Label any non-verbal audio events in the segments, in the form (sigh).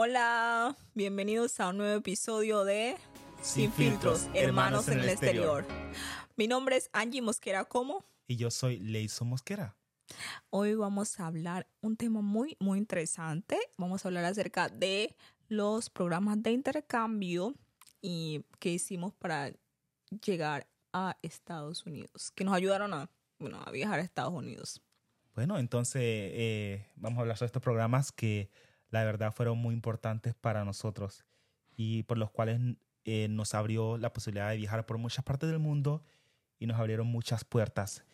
Hola, bienvenidos a un nuevo episodio de Sin, filtros, hermanos, en el exterior. Mi nombre es Angie Mosquera Como. Y yo soy Leiso Mosquera. Hoy vamos a hablar un tema muy, muy interesante. Vamos a hablar acerca de los programas de intercambio y que hicimos para llegar a Estados Unidos, que nos ayudaron a, bueno, a viajar a Estados Unidos. Bueno, entonces eh, vamos a hablar sobre estos programas que la verdad fueron muy importantes para nosotros y por los cuales eh, nos abrió la posibilidad de viajar por muchas partes del mundo y nos abrieron muchas puertas.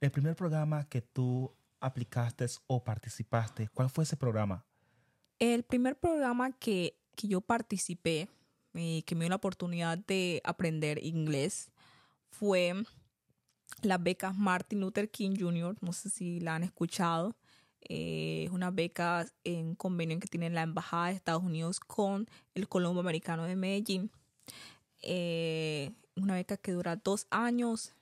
El primer programa que tú aplicaste o participaste, ¿cuál fue ese programa? El primer programa que, que yo participé y eh, que me dio la oportunidad de aprender inglés fue las becas Martin Luther King Jr., no sé si la han escuchado. Eh, es una beca en convenio que tiene la Embajada de Estados Unidos con el Colombo Americano de Medellín. Eh, una beca que dura dos años.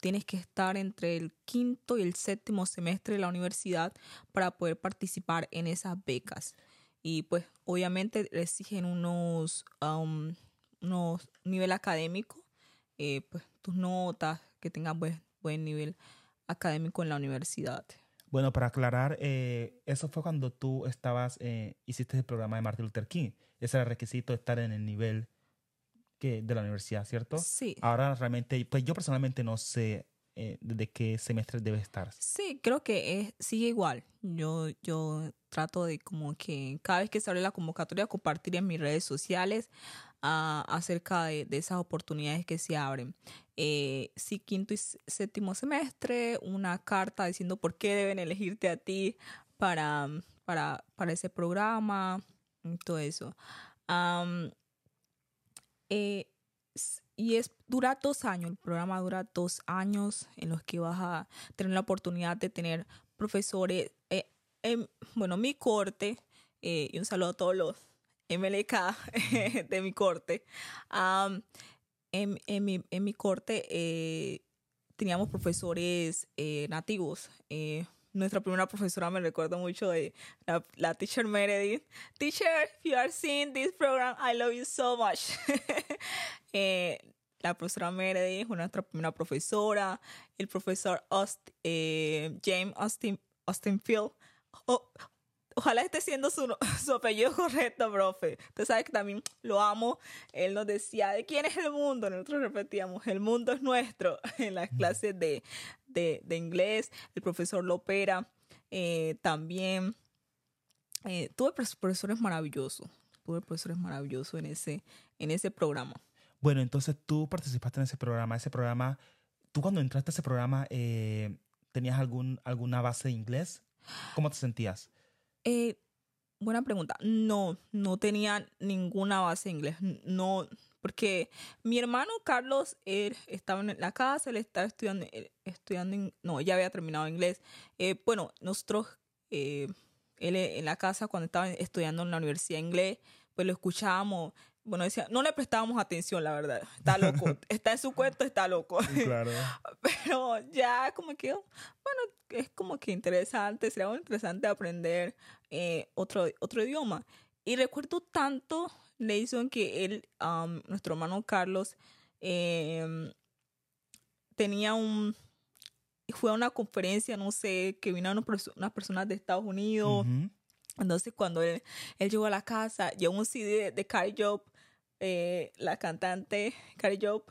Tienes que estar entre el quinto y el séptimo semestre de la universidad para poder participar en esas becas. Y pues obviamente exigen unos, um, unos nivel académico, eh, pues tus notas, que tengan buen, buen nivel académico en la universidad. Bueno, para aclarar, eh, eso fue cuando tú estabas, eh, hiciste el programa de Martin Luther King. Ese era el requisito de estar en el nivel que, de la universidad, ¿cierto? Sí. Ahora realmente, pues yo personalmente no sé eh, de qué semestre debe estar. Sí, creo que es, sigue igual. Yo, yo trato de como que cada vez que se abre la convocatoria compartir en mis redes sociales acerca de, esas oportunidades que se abren. Eh, sí, quinto y séptimo semestre, una carta diciendo por qué deben elegirte a ti para, para, para ese programa, todo eso. Eh, y es dura dos años, el programa dura dos años en los que vas a tener la oportunidad de tener profesores eh, bueno, mi corte, eh, y un saludo a todos los MLK (laughs) de mi corte, en, mi, corte eh, teníamos profesores eh, nativos. nuestra primera profesora me recuerdo mucho de la, teacher Meredith. Teacher, if you are seeing this program, I love you so much. (laughs) la profesora Meredith fue nuestra primera profesora. El profesor James Austin, Austin Field ojalá esté siendo (laughs) su, apellido correcto, profe. Usted sabe que también lo amo. Él nos decía, ¿de quién es el mundo? Nosotros repetíamos, el mundo es nuestro (laughs) en las clases de, de, inglés. El profesor Lopera eh, también. Eh, tuve profesores maravillosos. Tuve profesores maravillosos en ese, en ese programa. Bueno, entonces tú participaste en ese programa. Ese programa, tú cuando entraste a ese programa, eh, ¿tenías algún, alguna base de inglés? ¿Cómo te sentías? Eh, buena pregunta. No, no tenía ninguna base de inglés. No, porque mi hermano Carlos, él estaba en la casa, él estaba estudiando, estudiando no, ya había terminado inglés. Eh, bueno, nosotros, eh, él en la casa cuando estaba estudiando en la universidad inglés, pues lo escuchábamos bueno, decía, no le prestábamos atención, la verdad. Está loco. (laughs) está en su cuento, está loco. Claro. (laughs) Pero ya como que, bueno, es como que interesante, sería muy interesante aprender eh, otro, otro idioma. Y recuerdo tanto, Leison, que él, um, nuestro hermano Carlos, em, tenía un, fue a una conferencia, no sé, que vino unas personas de Estados Unidos. Entonces, cuando él, él, llegó a la casa, llevó un CD de, Carrie Job eh, la cantante Carrie Job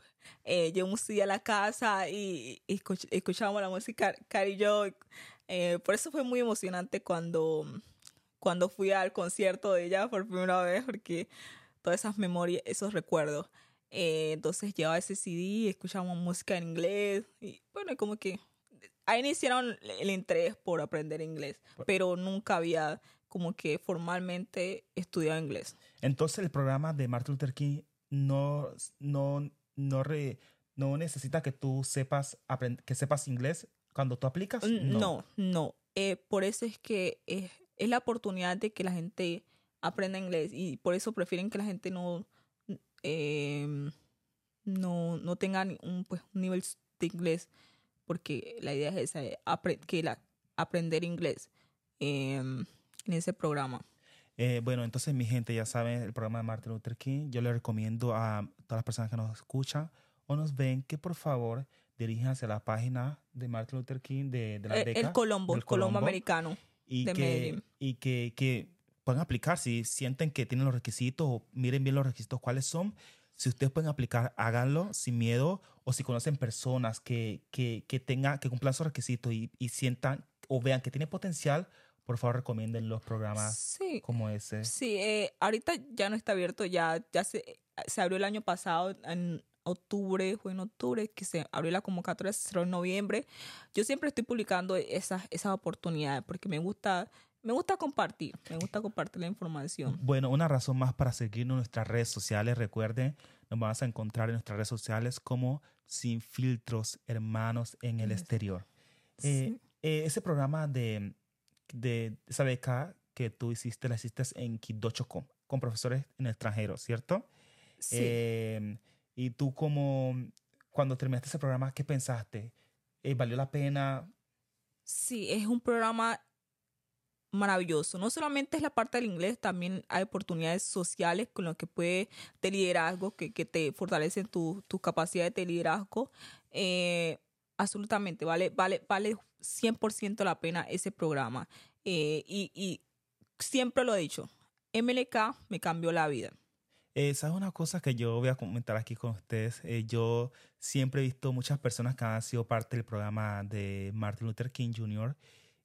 eh, un día a la casa y, escuchábamos la música Carrie Job. Eh, por eso fue muy emocionante cuando, cuando fui al concierto de ella por primera vez, porque todas esas memorias, esos recuerdos. Eh, entonces llevaba ese CD, escuchábamos música en inglés y bueno, como que ahí iniciaron el interés por aprender inglés, pero nunca había como que formalmente estudiado inglés. Entonces el programa de Martin Luther King no, no, no, no necesita que tú sepas, que sepas inglés cuando tú aplicas. No, no. Eh, por eso es que es, es, la oportunidad de que la gente aprenda inglés y por eso prefieren que la gente no, em, no, no tenga un, pues, un nivel de inglés porque la idea es esa, que la, aprender inglés. Eh, en ese programa. Eh, bueno, entonces mi gente, ya saben, el programa de Martin Luther King, yo le recomiendo a todas las personas que nos escuchan o nos ven que por favor diríjanse a la página de Martin Luther King de, de la El, beca. Eh, el Colombo, el Colombo americano. y de que, Medellín. y que, que puedan aplicar si sienten que tienen los requisitos o miren bien los requisitos cuáles son. Si ustedes pueden aplicar, háganlo sin miedo o si conocen personas que, que, que, tengan, que cumplan esos requisitos y, y sientan o vean que tiene potencial, por favor recomienden los programas Sí, como ese. sí eh, ahorita ya no está abierto, ya, ya se, se abrió el año pasado, en octubre, fue en octubre que se abrió la convocatoria, se cerró en noviembre. Yo siempre estoy publicando esas, esas oportunidades porque me gusta, me gusta compartir, me gusta compartir la información. Bueno, una razón más para seguirnos en nuestras redes sociales. Recuerden, nos vas a encontrar en nuestras redes sociales como Sin Filtros Hermanos en el. Exterior. Sí. Eh, eh, ese programa de, de esa beca que tú hiciste, la hiciste en Quibdó Chocó, con profesores en el extranjero, ¿cierto? Sí. Eh, y tú como, cuando terminaste ese programa, ¿qué pensaste? Eh, ¿Valió la pena? Sí, es un programa maravilloso. No solamente es la parte del inglés, también hay oportunidades sociales con lo que puede de liderazgo, que, que te fortalecen tu- tus capacidades de liderazgo. Eh, absolutamente, vale, vale, vale 100% la pena ese programa. Eh, y, y siempre lo he dicho, MLK me cambió la vida. Eh, ¿Sabes una cosa que yo voy a comentar aquí con ustedes? Eh, yo siempre he visto muchas personas que han sido parte del programa de Martin Luther King Jr.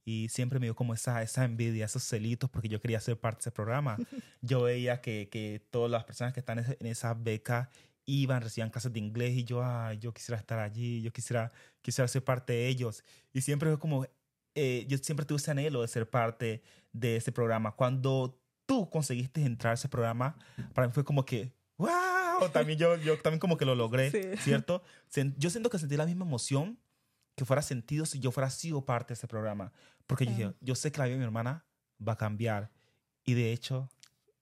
y siempre me dio como esa, esa envidia, esos celitos, porque yo quería ser parte de ese programa. (laughs) yo veía que, que todas las personas que están en, esa beca iban, recibían clases de inglés y yo, ah, yo quisiera estar allí, yo quisiera, quisiera ser parte de ellos. Y siempre fue como, eh, yo siempre tuve ese anhelo de ser parte de ese programa. Cuando tú conseguiste entrar a ese programa, para mí fue como que, wow, también yo, yo también como que lo logré, Sí. ¿cierto? Yo siento que sentí la misma emoción que fuera sentido si yo fuera sido parte de ese programa. Porque yo dije, yo sé que la vida de mi hermana va a cambiar. Y de hecho,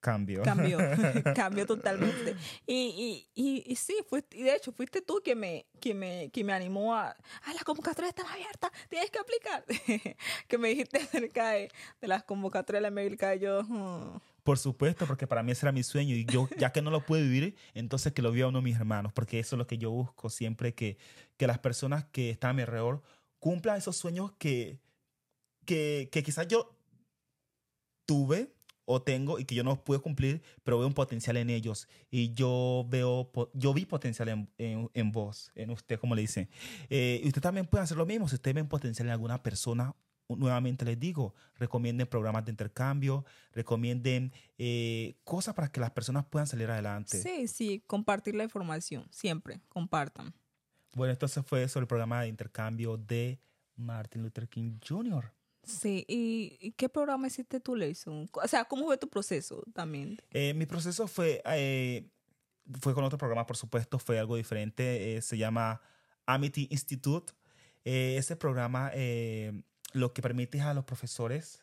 cambió. Cambió, (laughs) cambió totalmente. Y, y, y, y sí, fuiste, y de hecho fuiste tú que me, que me, que me animó a, ah, la convocatoria está abierta, tienes que aplicar. (laughs) que me dijiste acerca de, de las convocatorias de la América yo, "Hmm". Por supuesto, porque para mí ese era mi sueño y yo, ya que no lo pude vivir, entonces que lo viva uno de mis hermanos, porque eso es lo que yo busco siempre, que, que las personas que están a mi alrededor cumplan esos sueños que, que, que quizás yo tuve o tengo y que yo no pude cumplir, pero veo un potencial en ellos y yo veo, yo vi potencial en, en, en vos, en usted, como le dicen. Eh, y usted también puede hacer lo mismo, si usted ven potencial en alguna persona, nuevamente les digo, recomienden programas de intercambio, recomienden eh, cosas para que las personas puedan salir adelante. sí, sí, compartir la información, siempre, compartan. Bueno, entonces fue sobre el programa de intercambio de Martin Luther King Jr. Sí, ¿y, qué programa hiciste tú, Leison? O sea, ¿cómo fue tu proceso también? Eh, mi proceso fue, eh, fue con otro programa, por supuesto, fue algo diferente. eh, se llama Amity Institute. Ese programa lo que permite es a los profesores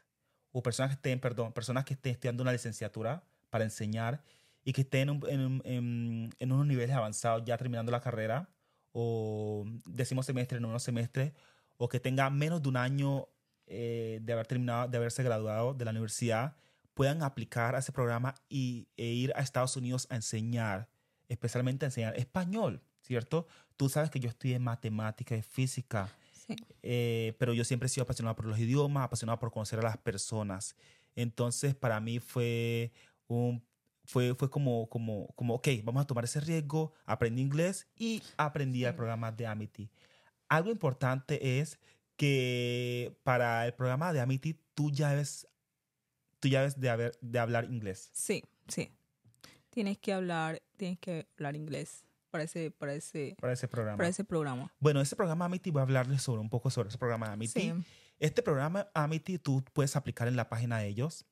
o personas que estén, perdón, personas que estén estudiando una licenciatura para enseñar y que estén en, en, en- en unos niveles avanzados ya terminando la carrera o décimo semestre, noveno semestre o que tengan menos de un año eh, de haber terminado, de haberse graduado de la universidad, puedan aplicar a ese programa y, e ir a Estados Unidos a enseñar, especialmente a enseñar español, ¿cierto? Tú sabes que yo estudié matemática y física, Sí. eh, pero yo siempre he sido apasionado por los idiomas, apasionado por conocer a las personas. Entonces, para mí fue un fue, fue como, como, como, ok, vamos a tomar ese riesgo, aprendí inglés y aprendí el programa de Amity. Algo importante es que para el programa de Amity tú ya debes, tú ya debes de, haber, de hablar inglés. Sí, sí. Tienes que hablar, tienes que hablar inglés para ese, para ese, para ese programa. para ese programa. Bueno, ese programa Amity, voy a hablarles sobre un poco sobre ese programa Amity. Sí. Este programa Amity tú puedes aplicar en la página de ellos.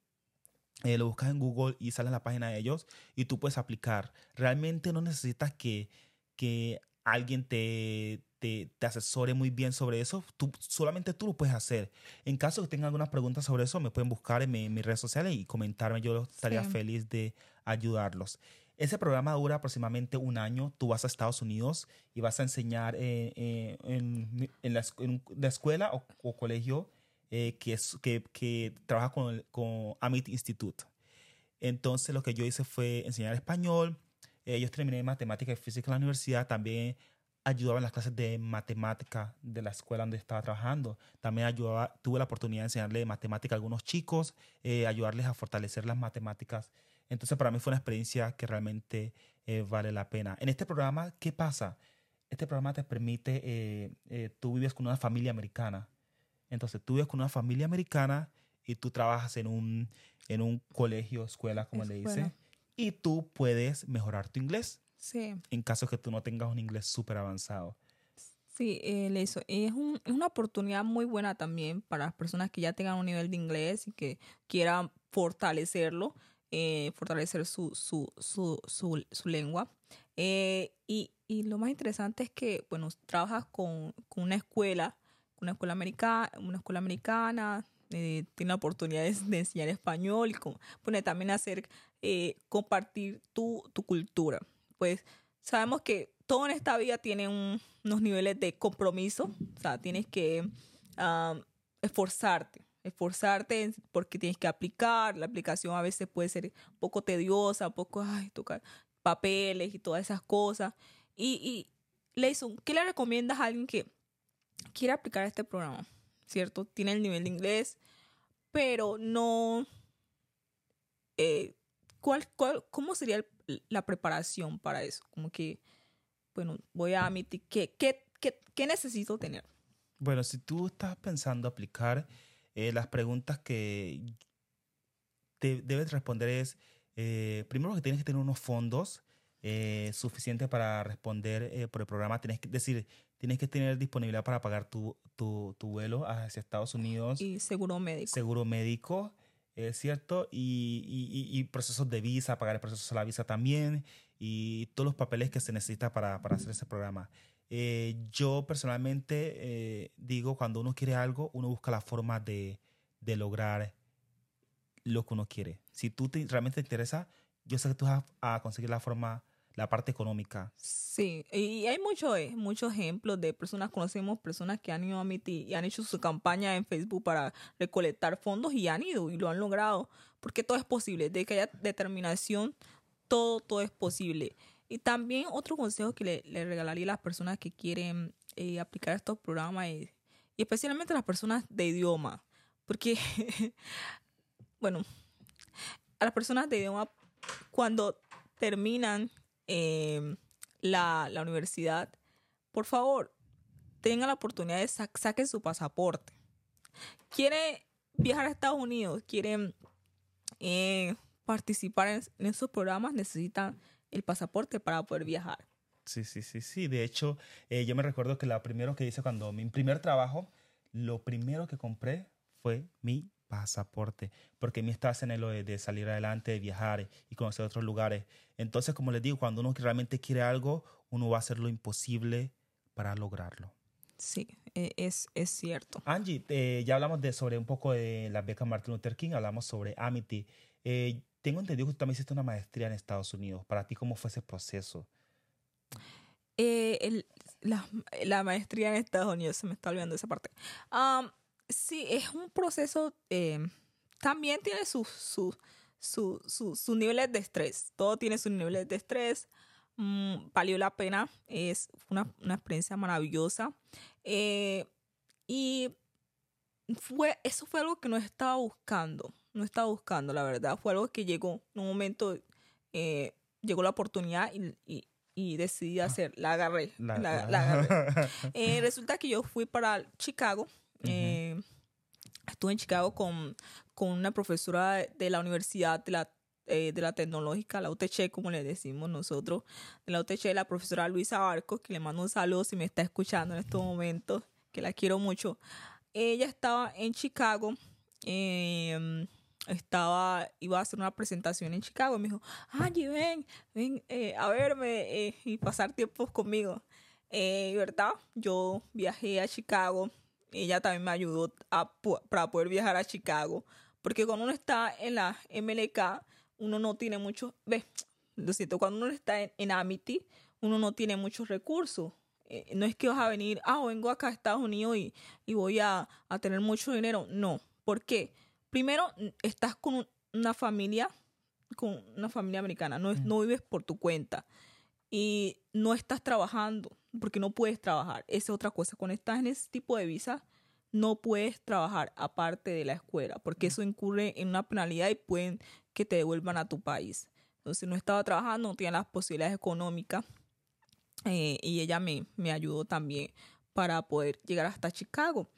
Eh, lo buscas en Google y sale en la página de ellos y tú puedes aplicar. Realmente no necesitas que, que alguien te, te, te asesore muy bien sobre eso. Tú, solamente tú lo puedes hacer. En caso que tengan algunas preguntas sobre eso, me pueden buscar en, mi- en mis redes sociales y comentarme. Yo estaría Sí. feliz de ayudarlos. Ese programa dura aproximadamente un año. Tú vas a Estados Unidos y vas a enseñar eh, eh, en, en la, en la escuela o, o colegio eh, que, es, que, que trabaja con, el- con Amit Institute. Entonces lo que yo hice fue enseñar español. Eh, yo terminé matemática y física en la universidad. También ayudaba en las clases de matemática de la escuela donde estaba trabajando. También ayudaba, tuve la oportunidad de enseñarle matemática a algunos chicos, eh, ayudarles a fortalecer las matemáticas. Entonces para mí fue una experiencia que realmente eh, vale la pena. En este programa, ¿qué pasa? Este programa te permite, eh, tú vives con una familia americana. Entonces tú vives con una familia americana y tú trabajas en un, en un colegio, escuela, como le dice, y tú puedes mejorar tu inglés. Sí. En caso que tú no tengas un inglés súper avanzado. Sí, eso. Es, un, es, una oportunidad muy buena también para las personas que ya tengan un nivel de inglés y que quieran fortalecerlo, eh, fortalecer su, su, su, su, su lengua. Eh, y, y, lo más interesante es que, bueno, trabajas con, con una escuela, una escuela americana, una escuela americana, eh, tiene la oportunidad de, de, enseñar español y con, bueno, también hacer, eh, compartir tu, tu cultura pues sabemos que todo en esta vida tiene un, unos niveles de compromiso, o sea, tienes que um, esforzarte, esforzarte porque tienes que aplicar, la aplicación a veces puede ser un poco tediosa, un poco, ay, tocar papeles y todas esas cosas. Y, y Leison, ¿qué le recomiendas a alguien que quiere aplicar este programa? ¿Cierto? Tiene el nivel de inglés, pero no... Eh, ¿cuál, cuál, ¿Cómo sería el la preparación para eso. Como que, bueno, voy a admitir que, ¿qué, qué, qué necesito tener? Bueno, si tú estás pensando aplicar, eh, las preguntas que te debes responder es, eh, primero que tienes que tener unos fondos eh, suficientes para responder por el programa. Tienes que decir, tienes que tener disponibilidad para pagar tu, tu, tu vuelo hacia Estados Unidos. Y seguro médico. Seguro médico. ¿Es cierto? Y, y, y, procesos de visa, pagar el proceso de la visa también, y todos los papeles que se necesita para, para hacer ese programa. Eh, yo personalmente eh, digo, cuando uno quiere algo, uno busca la forma de, de lograr lo que uno quiere. Si tú te, realmente te interesa, yo sé que tú vas a conseguir la forma la parte económica. Sí, y hay muchos mucho ejemplos de personas, conocemos personas que han ido a MITI y han hecho su campaña en Facebook para recolectar fondos y han ido y lo han logrado, porque todo es posible, de que haya determinación, todo, todo es posible. Y también otro consejo que le, regalaría a las personas que quieren eh, aplicar estos programas y especialmente a las personas de idioma, porque, (laughs) bueno, a las personas de idioma, cuando terminan eh, la, la, universidad, por favor, tengan la oportunidad de sa saquen su pasaporte. Quiere viajar a Estados Unidos, quieren eh, participar en, esos programas, necesitan el pasaporte para poder viajar. Sí, sí, sí, sí. De hecho, eh, yo me recuerdo que lo primero que hice cuando mi primer trabajo, lo primero que compré fue mi pasaporte, porque mi estás en el de salir adelante, de viajar y conocer otros lugares. Entonces, como les digo, cuando uno realmente quiere algo, uno va a hacer lo imposible para lograrlo. Sí, es, es cierto. Angie, eh, ya hablamos de sobre un poco de la beca Martin Luther King, hablamos sobre Amity. Eh, tengo entendido que tú también hiciste una maestría en Estados Unidos. Para ti, ¿cómo fue ese proceso? Eh, el, la, la, maestría en Estados Unidos, se me está olvidando esa parte. Um, sí, es un proceso, eh, también tiene sus su, su, niveles de estrés, todo tiene sus niveles de estrés, mm, valió la pena, es una, una experiencia maravillosa. Eh, y fue, eso fue algo que no estaba buscando, no estaba buscando, la verdad, fue algo que llegó en un momento, eh, llegó la oportunidad y, y, y decidí hacer, la agarré. La, la, la agarré. (laughs) eh, resulta que yo fui para Chicago eh, uh -huh. Estuve en Chicago con, con una profesora de la Universidad de la, eh, de la Tecnológica, la UTC, como le decimos nosotros, de la UTC, la profesora Luisa Barcos, que le mando un saludo si me está escuchando en estos momentos, que la quiero mucho. Ella estaba en Chicago, eh, estaba, iba a hacer una presentación en Chicago, me dijo, Angie, ven, ven eh, a verme y pasar tiempos conmigo. ¿Verdad? Yo viajé a Chicago, ella también me ayudó a, para poder viajar a Chicago. Porque cuando uno está en la MLK, uno no tiene mucho, ve, lo siento, cuando uno está en, en Amity, uno no tiene muchos recursos. Eh, no es que vas a venir, ah, vengo acá a Estados Unidos y, y voy a, a, tener mucho dinero. No. ¿Por qué? Primero, estás con un, una familia con una familia americana, no, no vives por tu cuenta y no estás trabajando porque no puedes trabajar. Esa es otra cosa. Cuando estás en ese tipo de visa, no puedes trabajar aparte de la escuela porque eso incurre en una penalidad y pueden que te devuelvan a tu país. Entonces no estaba trabajando, no tenía las posibilidades económicas eh, y ella me, me ayudó también para poder llegar hasta Chicago.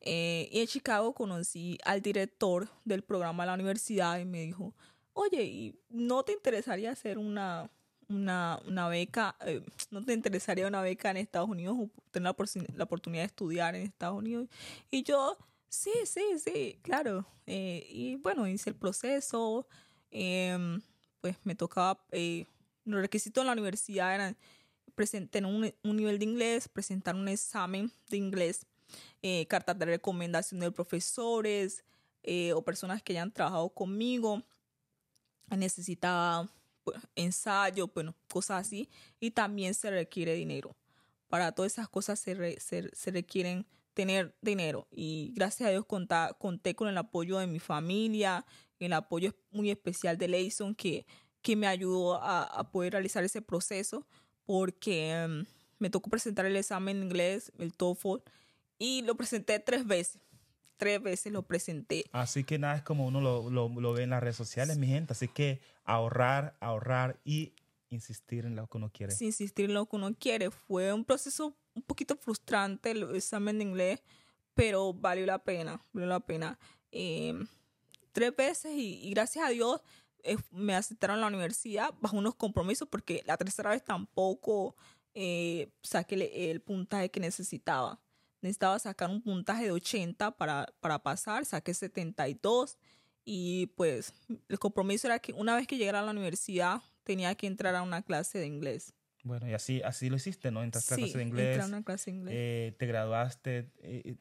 Eh, y en Chicago conocí al director del programa de la universidad y me dijo, oye, ¿y ¿no te interesaría hacer una, una, una beca? Eh, ¿No te interesaría una beca en Estados Unidos o tener la, la, oportunidad de estudiar en Estados Unidos? Y yo, sí, sí, sí, claro. Eh, y bueno, hice el proceso. Em, pues me tocaba, los requisitos de la universidad eran presentar un, un nivel de inglés, presentar un examen de inglés eh, cartas de recomendación de profesores eh, o personas que hayan trabajado conmigo. Necesitaba ensayo, bueno, cosas así. Y también se requiere dinero. Para todas esas cosas se, se, requieren tener dinero. Y gracias a Dios conté con el apoyo de mi familia, el apoyo muy especial de Leison que, que me ayudó a, poder realizar ese proceso porque em, me tocó presentar el examen en inglés, el TOEFL, y lo presenté tres veces. Tres veces lo presenté. Así que nada es como uno lo, lo, lo ve en las redes sociales, mi gente. Así que ahorrar, ahorrar y insistir en lo que uno quiere. Sí, insistir en lo que uno quiere. Fue un proceso un poquito frustrante el examen de inglés, pero valió la pena, valió la pena. Em, tres veces y, gracias a Dios eh, me aceptaron a la universidad bajo unos compromisos porque la tercera vez tampoco eh, saqué el puntaje que necesitaba necesitaba sacar un puntaje de 80 para, para pasar, saqué 72 y pues el compromiso era que una vez que llegara a la universidad tenía que entrar a una clase de inglés. Bueno, y así, así lo hiciste, ¿no? Entraste a clase de inglés. a una clase de inglés. Eh, te graduaste. Eh, eh,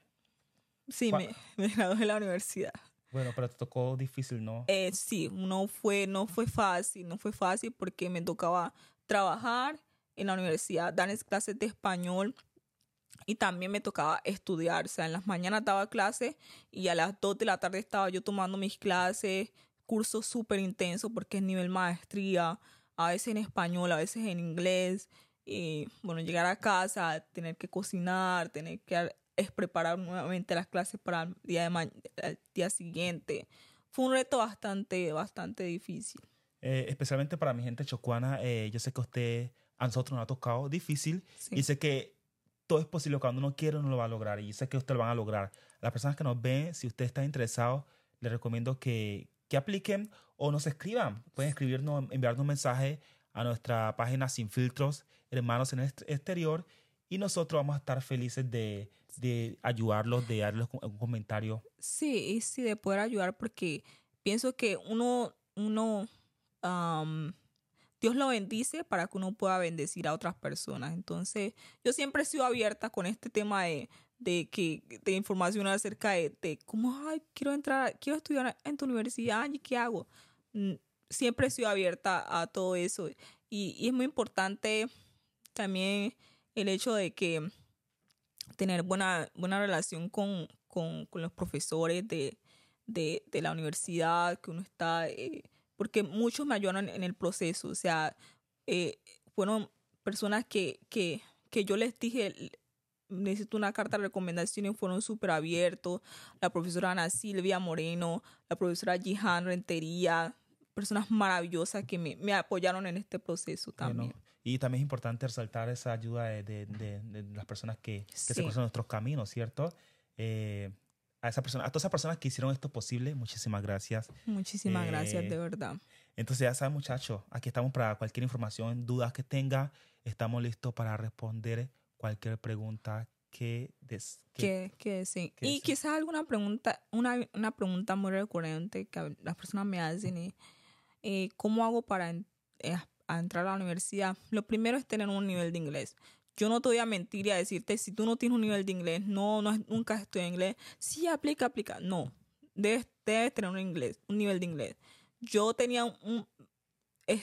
sí, me, (laughs) me, gradué de la universidad. Bueno, pero te tocó difícil, ¿no? Eh, sí, no fue, no fue fácil, no fue fácil porque me tocaba trabajar en la universidad, dar clases de español y también me tocaba estudiar. O sea, en las mañanas daba clases y a las 2 de la tarde estaba yo tomando mis clases, cursos súper intensos porque es nivel maestría, a veces en español, a veces en inglés. Y bueno, llegar a casa, tener que cocinar, tener que es preparar nuevamente las clases para el día, de día siguiente. Fue un reto bastante, bastante difícil. Eh, especialmente para mi gente chocuana, eh, yo sé que a usted, a nosotros nos ha tocado difícil y sé que todo es posible. Cuando uno quiere, uno lo va a lograr. Y sé que ustedes lo van a lograr. Las personas que nos ven, si usted está interesado, les recomiendo que, que apliquen o nos escriban. Pueden escribirnos, enviarnos un mensaje a nuestra página Sin Filtros, Hermanos en el Exterior. Y nosotros vamos a estar felices de, de ayudarlos, de darles un comentario. Sí, sí, de poder ayudar porque pienso que uno, uno Dios lo bendice para que uno pueda bendecir a otras personas. Entonces, yo siempre he sido abierta con este tema de, de que de información acerca de, cómo, ay, quiero entrar, quiero estudiar en tu universidad, ¿y qué hago? Mm, siempre he sido abierta a todo eso. Y, es muy importante también el hecho de que tener buena, buena relación con, con, los profesores de, de, de, la universidad, que uno está... Eh, porque muchos me ayudaron en el proceso, o sea, eh, fueron personas que, que, que yo les dije, necesito una carta de recomendación y fueron súper abiertos. La profesora Ana Silvia Moreno, la profesora Jihan Rentería, personas maravillosas que me, me apoyaron en este proceso también. y también es importante resaltar esa ayuda de, de, de, las personas que, que se cruzan nuestros caminos, ¿cierto? Eh, a, esa persona, a todas esas personas que hicieron esto posible, muchísimas gracias. Muchísimas eh, gracias, de verdad. Entonces ya saben, muchachos, aquí estamos para cualquier información, dudas que tenga, estamos listos para responder cualquier pregunta que des, que, que, sí. y quizás alguna pregunta, una, una pregunta muy recurrente que las personas me hacen es, eh, ¿cómo hago para eh, entrar a la universidad? Lo primero es tener un nivel de inglés yo no te voy a mentir y a decirte, si tú no tienes un nivel de inglés, no, no nunca estudiado inglés, sí aplica, aplica. No, debes, tener un inglés, un nivel de inglés. Yo tenía un,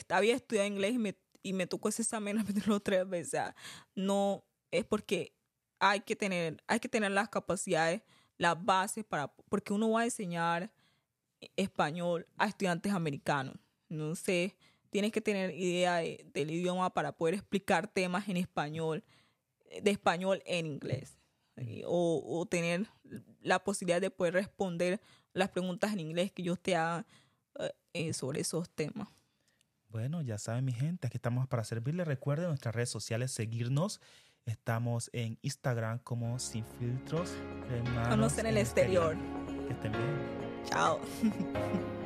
había estudiado inglés y me, y me tocó ese examen (laughs) repetirlo tres veces. O sea, no, es porque hay que tener, hay que tener las capacidades, las bases para, porque uno va a enseñar español a estudiantes americanos. No sé, tienes que tener idea de- del idioma para poder explicar temas en español, eh, de español en inglés. O, o tener la posibilidad de poder responder las preguntas en inglés que ellos te hagan eh, eh, sobre esos temas. Bueno, ya saben mi gente, aquí estamos para servirles. Recuerden nuestras redes sociales, seguirnos. Estamos en Instagram como Sin Filtros. Hermanos Conocen el exterior. Que estén bien. Chao. (laughs)